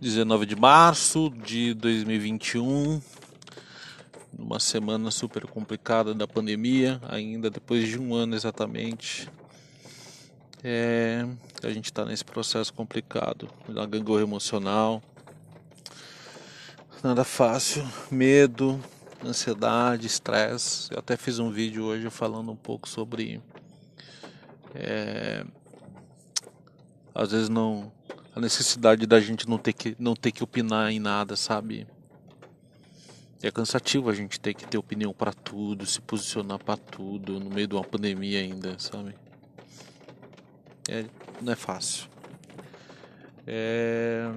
19 de março de 2021, uma semana super complicada da pandemia, ainda depois de um ano exatamente. É, a gente está nesse processo complicado, da gangorra emocional, nada fácil, medo, ansiedade, estresse. Eu até fiz um vídeo hoje falando um pouco sobre. É, às vezes não. A necessidade da gente não ter que, não ter que opinar em nada, sabe? É cansativo a gente ter que ter opinião para tudo, se posicionar para tudo, no meio de uma pandemia ainda, sabe? É, não é fácil. É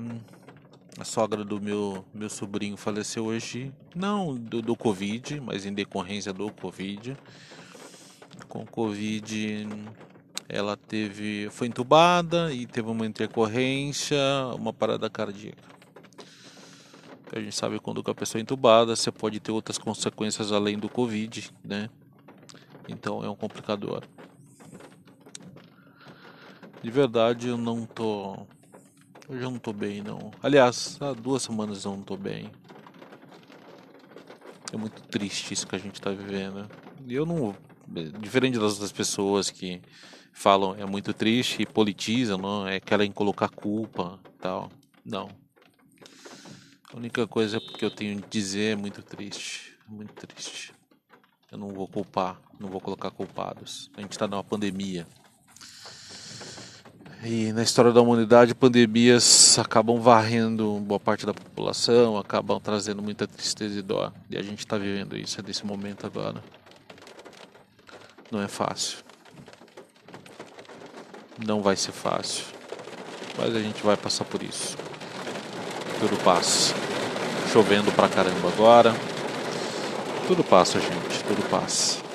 a sogra do meu, meu sobrinho faleceu hoje, não do, do Covid, mas em decorrência do Covid. Com Covid, ela teve, foi entubada e teve uma intercorrência, uma parada cardíaca. A gente sabe quando a pessoa é entubada, você pode ter outras consequências além do Covid, né? Então é um complicador. De verdade, eu não tô eu não tô bem, não. Aliás, há duas semanas eu não tô bem. É muito triste isso que a gente tá vivendo. E eu não. Diferente das outras pessoas que falam é muito triste e politizam, não? É querem colocar culpa tal. Não. A única coisa que eu tenho de dizer é muito triste. Muito triste. Eu não vou culpar, não vou colocar culpados. A gente está numa pandemia. E na história da humanidade, pandemias acabam varrendo boa parte da população, acabam trazendo muita tristeza e dó. E a gente está vivendo isso, é desse momento agora. Não é fácil. Não vai ser fácil. Mas a gente vai passar por isso. Tudo passa. Chovendo pra caramba agora. Tudo passa, gente. Tudo passa.